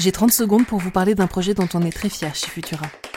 J'ai 30 secondes pour vous parler d'un projet dont on est très fier chez Futura.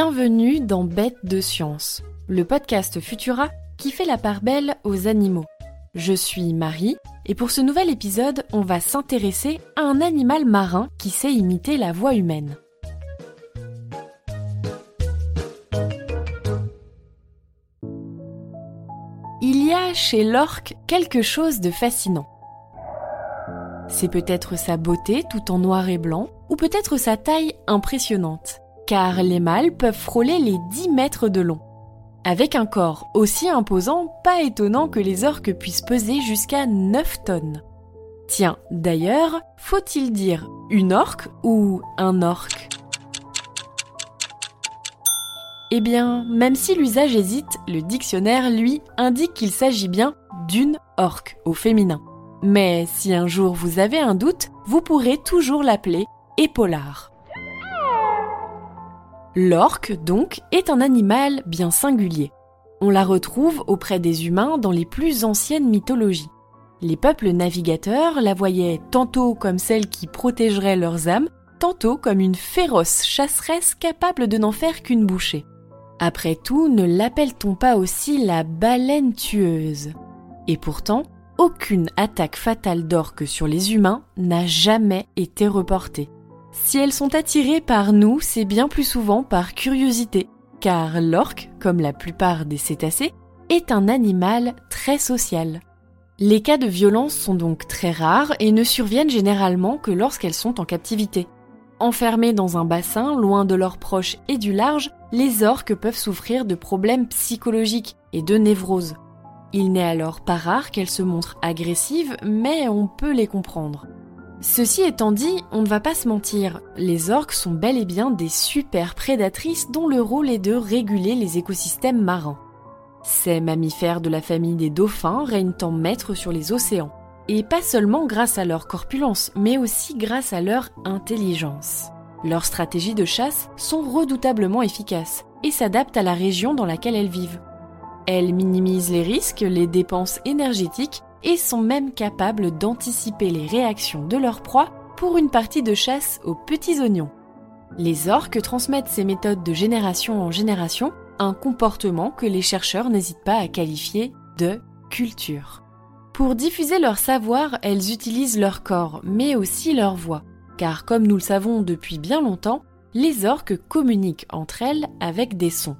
Bienvenue dans Bête de science, le podcast Futura qui fait la part belle aux animaux. Je suis Marie et pour ce nouvel épisode, on va s'intéresser à un animal marin qui sait imiter la voix humaine. Il y a chez l'orque quelque chose de fascinant. C'est peut-être sa beauté tout en noir et blanc, ou peut-être sa taille impressionnante car les mâles peuvent frôler les 10 mètres de long. Avec un corps aussi imposant, pas étonnant que les orques puissent peser jusqu'à 9 tonnes. Tiens, d'ailleurs, faut-il dire une orque ou un orque? Eh bien, même si l'usage hésite, le dictionnaire, lui, indique qu'il s'agit bien d'une orque au féminin. Mais si un jour vous avez un doute, vous pourrez toujours l'appeler épaulard. L'orque, donc, est un animal bien singulier. On la retrouve auprès des humains dans les plus anciennes mythologies. Les peuples navigateurs la voyaient tantôt comme celle qui protégerait leurs âmes, tantôt comme une féroce chasseresse capable de n'en faire qu'une bouchée. Après tout, ne l'appelle-t-on pas aussi la baleine tueuse? Et pourtant, aucune attaque fatale d'orque sur les humains n'a jamais été reportée. Si elles sont attirées par nous, c'est bien plus souvent par curiosité, car l'orque, comme la plupart des cétacés, est un animal très social. Les cas de violence sont donc très rares et ne surviennent généralement que lorsqu'elles sont en captivité. Enfermées dans un bassin, loin de leurs proches et du large, les orques peuvent souffrir de problèmes psychologiques et de névroses. Il n'est alors pas rare qu'elles se montrent agressives, mais on peut les comprendre. Ceci étant dit, on ne va pas se mentir, les orques sont bel et bien des super prédatrices dont le rôle est de réguler les écosystèmes marins. Ces mammifères de la famille des dauphins règnent en maître sur les océans, et pas seulement grâce à leur corpulence, mais aussi grâce à leur intelligence. Leurs stratégies de chasse sont redoutablement efficaces et s'adaptent à la région dans laquelle elles vivent. Elles minimisent les risques, les dépenses énergétiques et sont même capables d'anticiper les réactions de leur proie pour une partie de chasse aux petits oignons. Les orques transmettent ces méthodes de génération en génération, un comportement que les chercheurs n'hésitent pas à qualifier de culture. Pour diffuser leur savoir, elles utilisent leur corps, mais aussi leur voix, car comme nous le savons depuis bien longtemps, les orques communiquent entre elles avec des sons.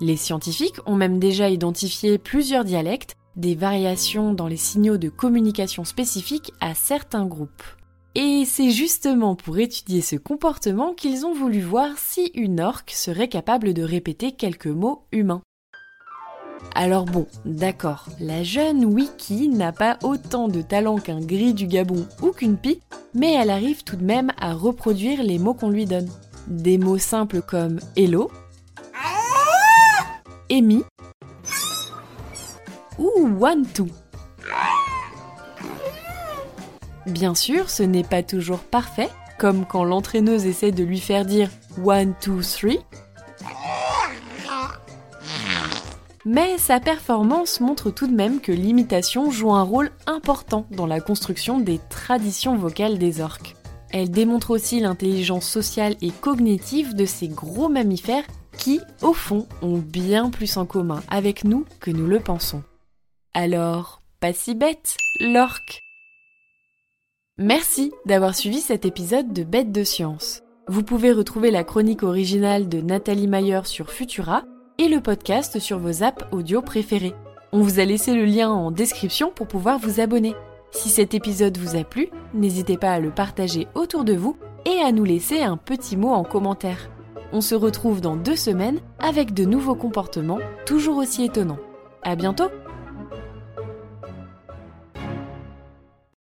Les scientifiques ont même déjà identifié plusieurs dialectes des variations dans les signaux de communication spécifiques à certains groupes. Et c'est justement pour étudier ce comportement qu'ils ont voulu voir si une orque serait capable de répéter quelques mots humains. Alors bon, d'accord, la jeune Wiki n'a pas autant de talent qu'un gris du Gabon ou qu'une pie, mais elle arrive tout de même à reproduire les mots qu'on lui donne. Des mots simples comme hello, Amy ou one two. Bien sûr, ce n'est pas toujours parfait, comme quand l'entraîneuse essaie de lui faire dire one two three. Mais sa performance montre tout de même que l'imitation joue un rôle important dans la construction des traditions vocales des orques. Elle démontre aussi l'intelligence sociale et cognitive de ces gros mammifères qui, au fond, ont bien plus en commun avec nous que nous le pensons. Alors, pas si bête, l'orque. Merci d'avoir suivi cet épisode de Bête de Science. Vous pouvez retrouver la chronique originale de Nathalie Mayer sur Futura et le podcast sur vos apps audio préférés. On vous a laissé le lien en description pour pouvoir vous abonner. Si cet épisode vous a plu, n'hésitez pas à le partager autour de vous et à nous laisser un petit mot en commentaire. On se retrouve dans deux semaines avec de nouveaux comportements toujours aussi étonnants. À bientôt!